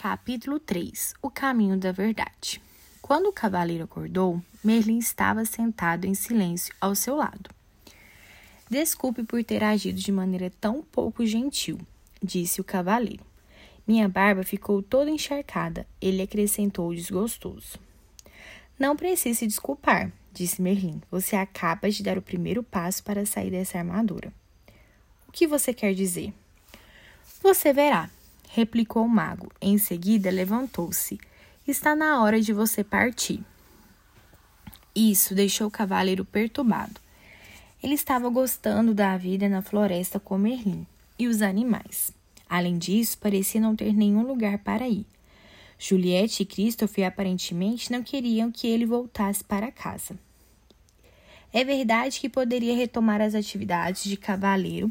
Capítulo 3 O caminho da verdade. Quando o cavaleiro acordou, Merlin estava sentado em silêncio ao seu lado. Desculpe por ter agido de maneira tão pouco gentil, disse o cavaleiro. Minha barba ficou toda encharcada, ele acrescentou desgostoso. Não precisa se desculpar, disse Merlin. Você acaba de dar o primeiro passo para sair dessa armadura. O que você quer dizer? Você verá, replicou o mago. Em seguida, levantou-se. Está na hora de você partir. Isso deixou o cavaleiro perturbado. Ele estava gostando da vida na floresta com Merlin e os animais. Além disso, parecia não ter nenhum lugar para ir. Juliette e Christopher aparentemente não queriam que ele voltasse para casa. É verdade que poderia retomar as atividades de cavaleiro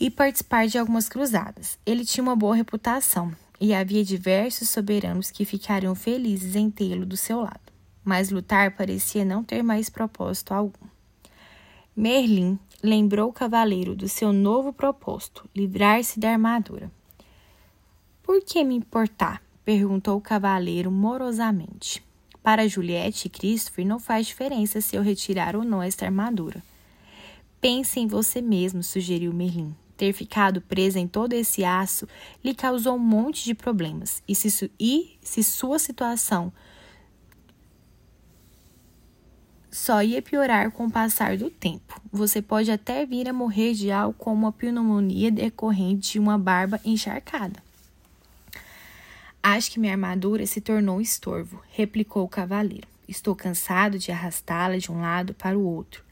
e participar de algumas cruzadas. Ele tinha uma boa reputação e havia diversos soberanos que ficariam felizes em tê-lo do seu lado. Mas lutar parecia não ter mais propósito algum. Merlin lembrou o cavaleiro do seu novo propósito, livrar-se da armadura. Por que me importar? perguntou o cavaleiro morosamente. Para Juliette e Christopher não faz diferença se eu retirar ou não esta armadura. Pense em você mesmo, sugeriu Merlin. Ter ficado presa em todo esse aço lhe causou um monte de problemas. E se, e se sua situação só ia piorar com o passar do tempo. Você pode até vir a morrer de algo como a pneumonia decorrente de uma barba encharcada. Acho que minha armadura se tornou um estorvo, replicou o cavaleiro. Estou cansado de arrastá-la de um lado para o outro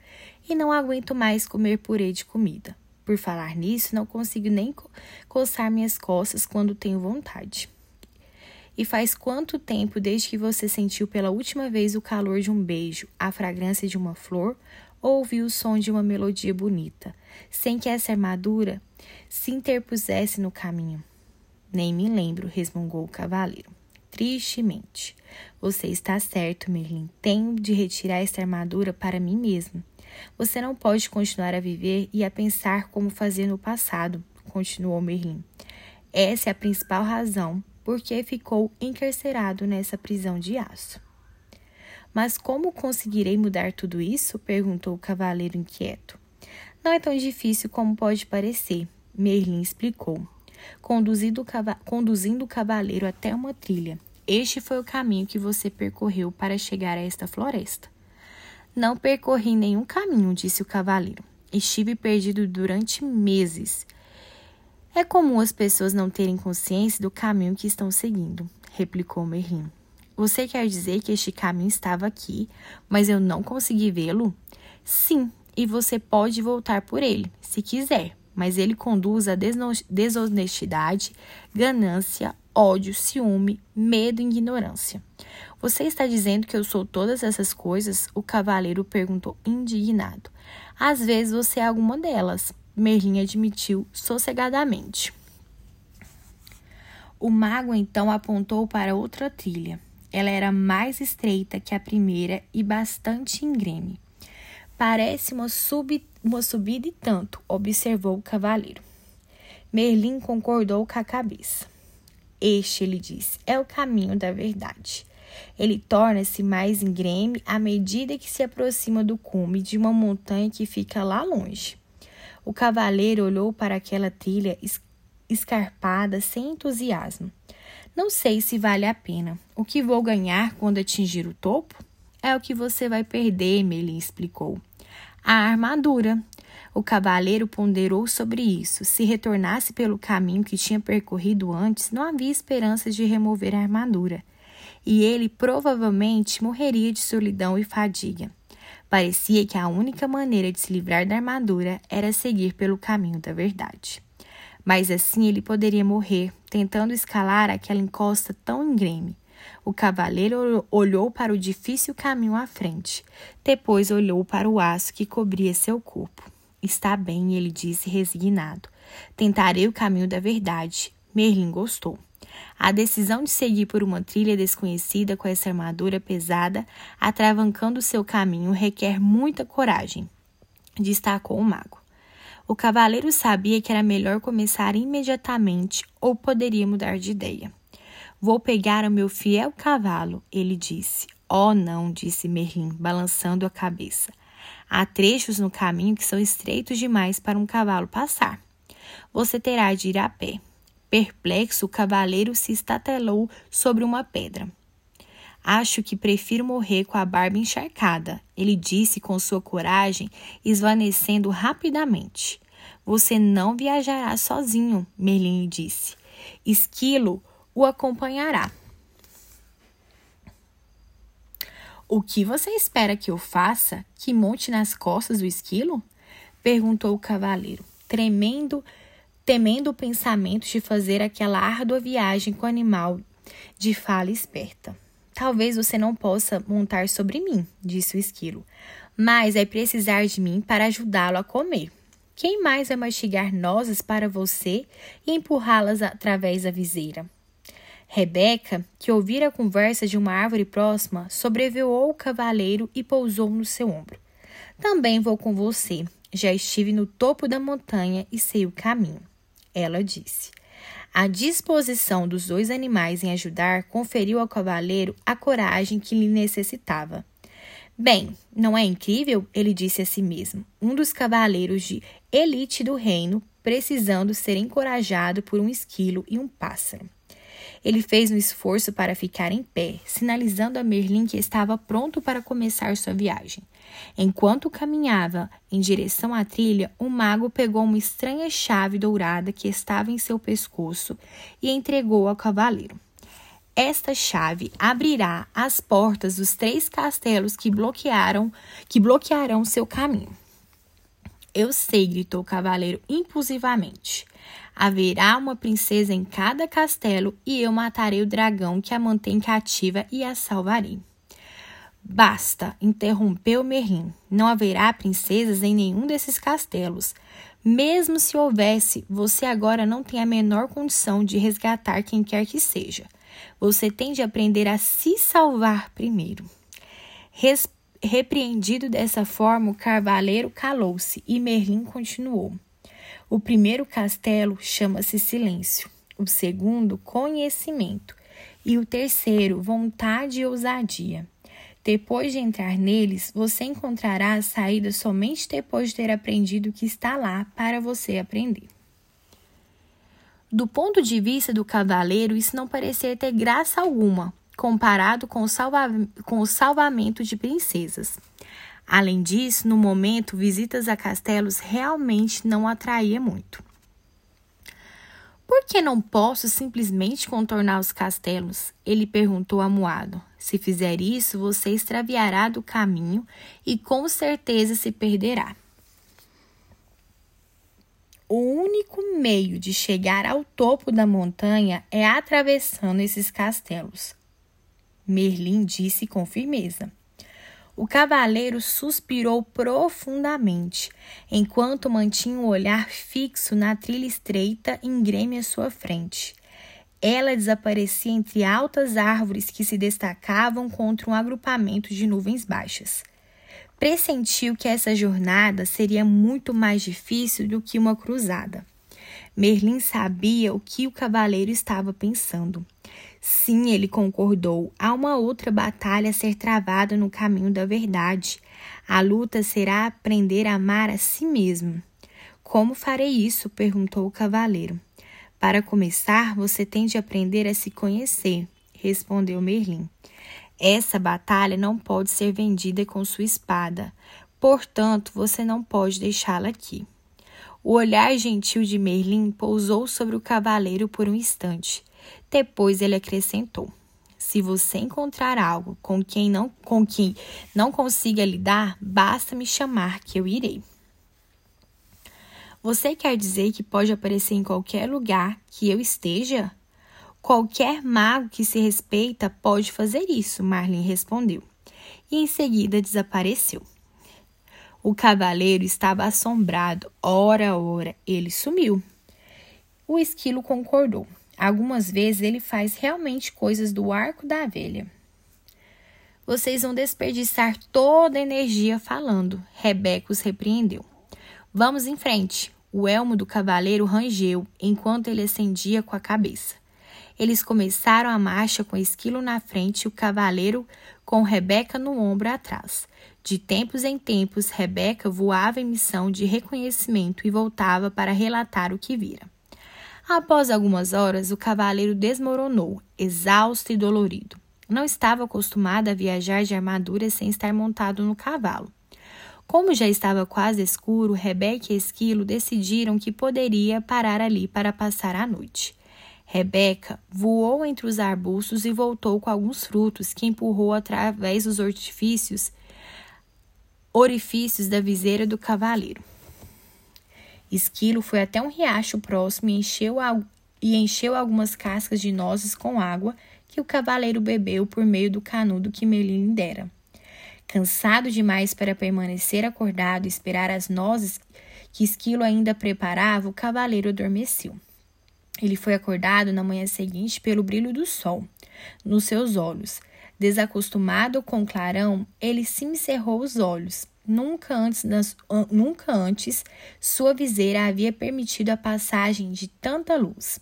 e não aguento mais comer purê de comida. Por falar nisso, não consigo nem co coçar minhas costas quando tenho vontade. E faz quanto tempo desde que você sentiu pela última vez o calor de um beijo, a fragrância de uma flor ou ouviu o som de uma melodia bonita, sem que essa armadura se interpusesse no caminho? Nem me lembro, resmungou o cavaleiro. Tristemente. Você está certo, Merlin. Tenho de retirar esta armadura para mim mesmo. Você não pode continuar a viver e a pensar como fazia no passado, continuou Merlin. Essa é a principal razão por que ficou encarcerado nessa prisão de aço. Mas como conseguirei mudar tudo isso? perguntou o cavaleiro inquieto. Não é tão difícil como pode parecer, Merlin explicou, conduzindo o cavaleiro até uma trilha. Este foi o caminho que você percorreu para chegar a esta floresta. Não percorri nenhum caminho, disse o cavaleiro. Estive perdido durante meses. É comum as pessoas não terem consciência do caminho que estão seguindo, replicou Merlin. Você quer dizer que este caminho estava aqui, mas eu não consegui vê-lo? Sim, e você pode voltar por ele, se quiser, mas ele conduz a desonestidade, ganância, ódio, ciúme, medo e ignorância. Você está dizendo que eu sou todas essas coisas? O cavaleiro perguntou indignado. Às vezes você é alguma delas, Merlin admitiu sossegadamente. O mago então apontou para outra trilha. Ela era mais estreita que a primeira e bastante íngreme. Parece uma, sub, uma subida e tanto, observou o cavaleiro. Merlin concordou com a cabeça. Este, ele disse, é o caminho da verdade. Ele torna-se mais íngreme à medida que se aproxima do cume de uma montanha que fica lá longe. O cavaleiro olhou para aquela trilha escarpada sem entusiasmo. Não sei se vale a pena. O que vou ganhar quando atingir o topo? É o que você vai perder, Melin explicou. A armadura. O cavaleiro ponderou sobre isso. Se retornasse pelo caminho que tinha percorrido antes, não havia esperança de remover a armadura e ele provavelmente morreria de solidão e fadiga. Parecia que a única maneira de se livrar da armadura era seguir pelo caminho da verdade. Mas assim ele poderia morrer, tentando escalar aquela encosta tão íngreme. O cavaleiro olhou para o difícil caminho à frente, depois olhou para o aço que cobria seu corpo. Está bem, ele disse resignado. Tentarei o caminho da verdade. Merlin gostou. A decisão de seguir por uma trilha desconhecida com essa armadura pesada, atravancando seu caminho, requer muita coragem, destacou o mago. O cavaleiro sabia que era melhor começar imediatamente ou poderia mudar de ideia. Vou pegar o meu fiel cavalo, ele disse. Oh, não, disse Merlin, balançando a cabeça. Há trechos no caminho que são estreitos demais para um cavalo passar. Você terá de ir a pé. Perplexo, o cavaleiro se estatelou sobre uma pedra. Acho que prefiro morrer com a barba encharcada, ele disse com sua coragem esvanecendo rapidamente. Você não viajará sozinho, Merlin disse. Esquilo o acompanhará. O que você espera que eu faça? Que monte nas costas do esquilo? perguntou o cavaleiro, tremendo, temendo o pensamento de fazer aquela árdua viagem com o animal de fala esperta. Talvez você não possa montar sobre mim, disse o esquilo, mas vai precisar de mim para ajudá-lo a comer. Quem mais vai mastigar nozes para você e empurrá-las através da viseira? Rebeca, que ouvira a conversa de uma árvore próxima, sobrevoou o cavaleiro e pousou no seu ombro. Também vou com você. Já estive no topo da montanha e sei o caminho. Ela disse. A disposição dos dois animais em ajudar conferiu ao cavaleiro a coragem que lhe necessitava. Bem, não é incrível? Ele disse a si mesmo, um dos cavaleiros de elite do reino, precisando ser encorajado por um esquilo e um pássaro. Ele fez um esforço para ficar em pé, sinalizando a Merlin que estava pronto para começar sua viagem. Enquanto caminhava em direção à trilha, o mago pegou uma estranha chave dourada que estava em seu pescoço e entregou ao cavaleiro. Esta chave abrirá as portas dos três castelos que bloquearam, que bloquearão seu caminho. Eu sei, gritou o cavaleiro impulsivamente. Haverá uma princesa em cada castelo e eu matarei o dragão que a mantém cativa e a salvarei. Basta, interrompeu Merlin. Não haverá princesas em nenhum desses castelos. Mesmo se houvesse, você agora não tem a menor condição de resgatar quem quer que seja. Você tem de aprender a se salvar primeiro. Res repreendido dessa forma, o cavaleiro calou-se e Merlin continuou. O primeiro castelo chama-se Silêncio, o segundo, Conhecimento, e o terceiro, Vontade e Ousadia. Depois de entrar neles, você encontrará a saída somente depois de ter aprendido o que está lá para você aprender. Do ponto de vista do cavaleiro, isso não parecia ter graça alguma, comparado com o, salva com o salvamento de princesas. Além disso, no momento, visitas a castelos realmente não atraía muito. Por que não posso simplesmente contornar os castelos? Ele perguntou amuado. Se fizer isso, você extraviará do caminho e com certeza se perderá. O único meio de chegar ao topo da montanha é atravessando esses castelos. Merlin disse com firmeza. O cavaleiro suspirou profundamente, enquanto mantinha o olhar fixo na trilha estreita íngreme à sua frente. Ela desaparecia entre altas árvores que se destacavam contra um agrupamento de nuvens baixas. Pressentiu que essa jornada seria muito mais difícil do que uma cruzada. Merlin sabia o que o cavaleiro estava pensando. Sim, ele concordou. Há uma outra batalha a ser travada no caminho da verdade. A luta será aprender a amar a si mesmo. Como farei isso? perguntou o cavaleiro. Para começar, você tem de aprender a se conhecer, respondeu Merlin. Essa batalha não pode ser vendida com sua espada, portanto, você não pode deixá-la aqui. O olhar gentil de Merlin pousou sobre o cavaleiro por um instante. Depois ele acrescentou: Se você encontrar algo com quem não com quem não consiga lidar, basta me chamar que eu irei. Você quer dizer que pode aparecer em qualquer lugar que eu esteja? Qualquer mago que se respeita pode fazer isso, Marlin respondeu. E em seguida desapareceu. O cavaleiro estava assombrado. Ora, ora, ele sumiu. O esquilo concordou. Algumas vezes ele faz realmente coisas do arco da velha. Vocês vão desperdiçar toda a energia falando, Rebeca os repreendeu. Vamos em frente. O elmo do cavaleiro rangeu enquanto ele acendia com a cabeça. Eles começaram a marcha com Esquilo na frente e o cavaleiro com Rebeca no ombro atrás. De tempos em tempos, Rebeca voava em missão de reconhecimento e voltava para relatar o que vira. Após algumas horas, o cavaleiro desmoronou, exausto e dolorido. Não estava acostumado a viajar de armadura sem estar montado no cavalo. Como já estava quase escuro, Rebeca e Esquilo decidiram que poderia parar ali para passar a noite. Rebeca voou entre os arbustos e voltou com alguns frutos que empurrou através dos orifícios, orifícios da viseira do cavaleiro. Esquilo foi até um riacho próximo e encheu, e encheu algumas cascas de nozes com água que o cavaleiro bebeu por meio do canudo que Merlin lhe dera. Cansado demais para permanecer acordado e esperar as nozes que Esquilo ainda preparava, o cavaleiro adormeceu. Ele foi acordado na manhã seguinte pelo brilho do sol nos seus olhos. Desacostumado com o clarão, ele se encerrou os olhos. Nunca antes, nunca antes sua viseira havia permitido a passagem de tanta luz.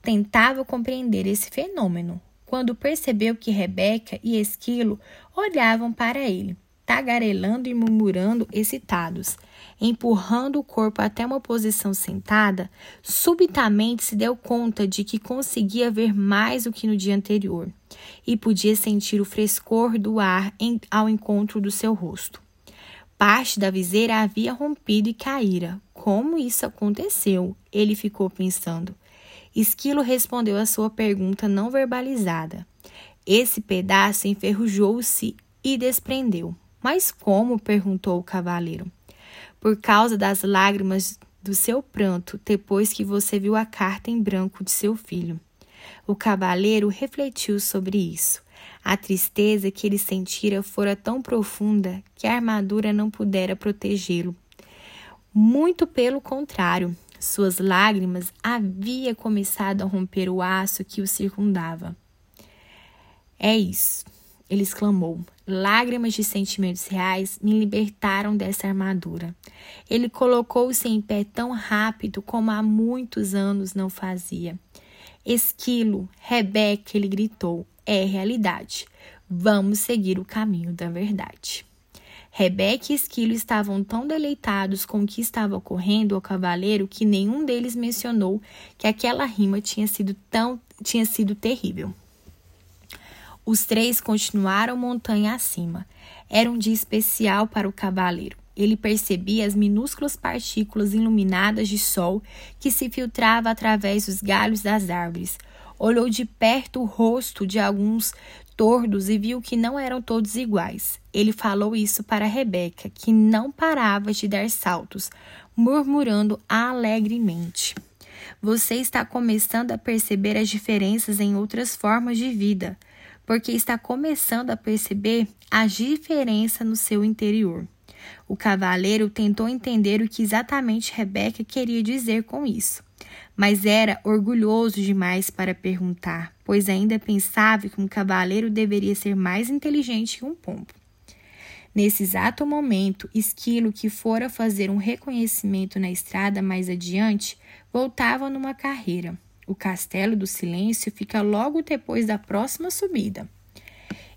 Tentava compreender esse fenômeno, quando percebeu que Rebeca e Esquilo olhavam para ele tagarelando e murmurando excitados. Empurrando o corpo até uma posição sentada, subitamente se deu conta de que conseguia ver mais do que no dia anterior e podia sentir o frescor do ar em, ao encontro do seu rosto. Parte da viseira havia rompido e caíra. Como isso aconteceu? Ele ficou pensando. Esquilo respondeu a sua pergunta não verbalizada. Esse pedaço enferrujou-se e desprendeu. Mas como? perguntou o cavaleiro. Por causa das lágrimas do seu pranto, depois que você viu a carta em branco de seu filho. O cavaleiro refletiu sobre isso. A tristeza que ele sentira fora tão profunda que a armadura não pudera protegê-lo. Muito pelo contrário, suas lágrimas havia começado a romper o aço que o circundava. É isso ele exclamou. Lágrimas de sentimentos reais me libertaram dessa armadura. Ele colocou-se em pé tão rápido como há muitos anos não fazia. Esquilo, Rebeca, ele gritou, é realidade. Vamos seguir o caminho da verdade. Rebeca e Esquilo estavam tão deleitados com o que estava ocorrendo ao cavaleiro que nenhum deles mencionou que aquela rima tinha sido tão tinha sido terrível. Os três continuaram montanha acima. Era um dia especial para o cavaleiro. Ele percebia as minúsculas partículas iluminadas de sol que se filtrava através dos galhos das árvores. Olhou de perto o rosto de alguns tordos e viu que não eram todos iguais. Ele falou isso para Rebeca, que não parava de dar saltos, murmurando alegremente. Você está começando a perceber as diferenças em outras formas de vida porque está começando a perceber a diferença no seu interior. O cavaleiro tentou entender o que exatamente Rebeca queria dizer com isso, mas era orgulhoso demais para perguntar, pois ainda pensava que um cavaleiro deveria ser mais inteligente que um pombo. Nesse exato momento, Esquilo, que fora fazer um reconhecimento na estrada mais adiante, voltava numa carreira. O Castelo do Silêncio fica logo depois da próxima subida.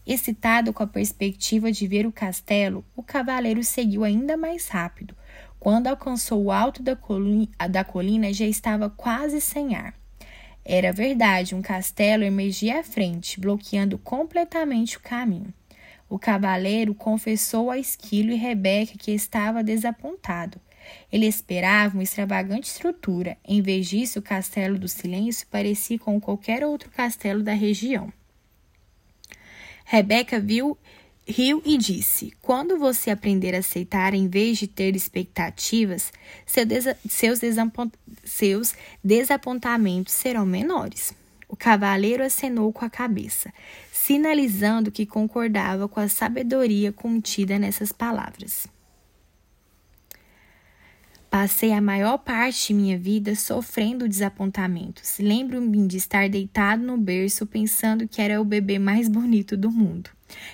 Excitado com a perspectiva de ver o castelo, o cavaleiro seguiu ainda mais rápido. Quando alcançou o alto da colina, da colina já estava quase sem ar. Era verdade, um castelo emergia à frente, bloqueando completamente o caminho. O cavaleiro confessou a Esquilo e Rebeca que estava desapontado. Ele esperava uma extravagante estrutura. Em vez disso, o Castelo do Silêncio parecia com qualquer outro castelo da região. Rebeca viu, riu e disse: Quando você aprender a aceitar em vez de ter expectativas, seu desa seus, seus desapontamentos serão menores. O cavaleiro acenou com a cabeça, sinalizando que concordava com a sabedoria contida nessas palavras. Passei a maior parte de minha vida sofrendo desapontamentos. Lembro-me de estar deitado no berço pensando que era o bebê mais bonito do mundo.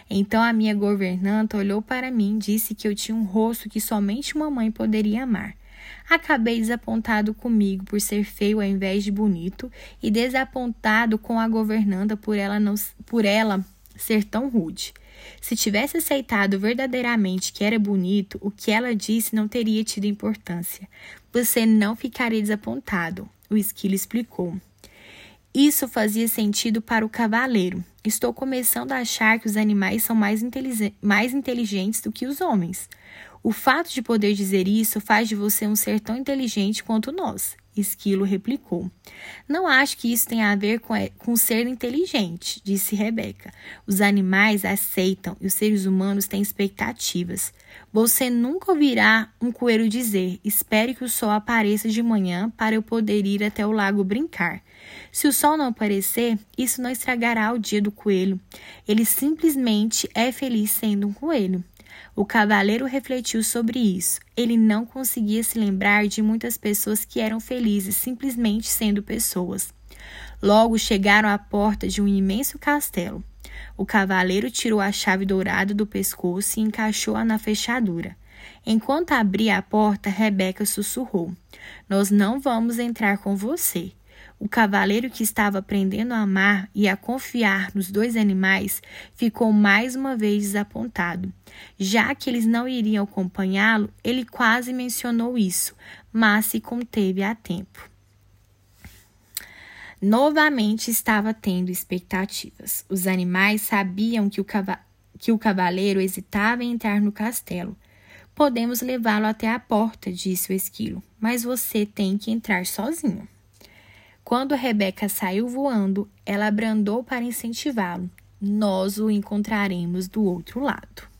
Então a minha governanta olhou para mim e disse que eu tinha um rosto que somente uma mãe poderia amar. Acabei desapontado comigo por ser feio ao invés de bonito e desapontado com a governanda por ela não por ela ser tão rude. Se tivesse aceitado verdadeiramente que era bonito, o que ela disse não teria tido importância. Você não ficaria desapontado, o esquilo explicou. Isso fazia sentido para o cavaleiro. Estou começando a achar que os animais são mais, mais inteligentes do que os homens. O fato de poder dizer isso faz de você um ser tão inteligente quanto nós. Esquilo replicou. Não acho que isso tenha a ver com, com ser inteligente, disse Rebeca. Os animais aceitam e os seres humanos têm expectativas. Você nunca ouvirá um coelho dizer: Espere que o sol apareça de manhã para eu poder ir até o lago brincar. Se o sol não aparecer, isso não estragará o dia do coelho. Ele simplesmente é feliz sendo um coelho. O cavaleiro refletiu sobre isso. Ele não conseguia se lembrar de muitas pessoas que eram felizes simplesmente sendo pessoas. Logo chegaram à porta de um imenso castelo. O cavaleiro tirou a chave dourada do pescoço e encaixou-a na fechadura. Enquanto abria a porta, Rebeca sussurrou: Nós não vamos entrar com você. O cavaleiro que estava aprendendo a amar e a confiar nos dois animais ficou mais uma vez desapontado. Já que eles não iriam acompanhá-lo, ele quase mencionou isso, mas se conteve a tempo. Novamente estava tendo expectativas. Os animais sabiam que o, cava que o cavaleiro hesitava em entrar no castelo. Podemos levá-lo até a porta, disse o esquilo, mas você tem que entrar sozinho. Quando Rebeca saiu voando, ela abrandou para incentivá-lo. Nós o encontraremos do outro lado.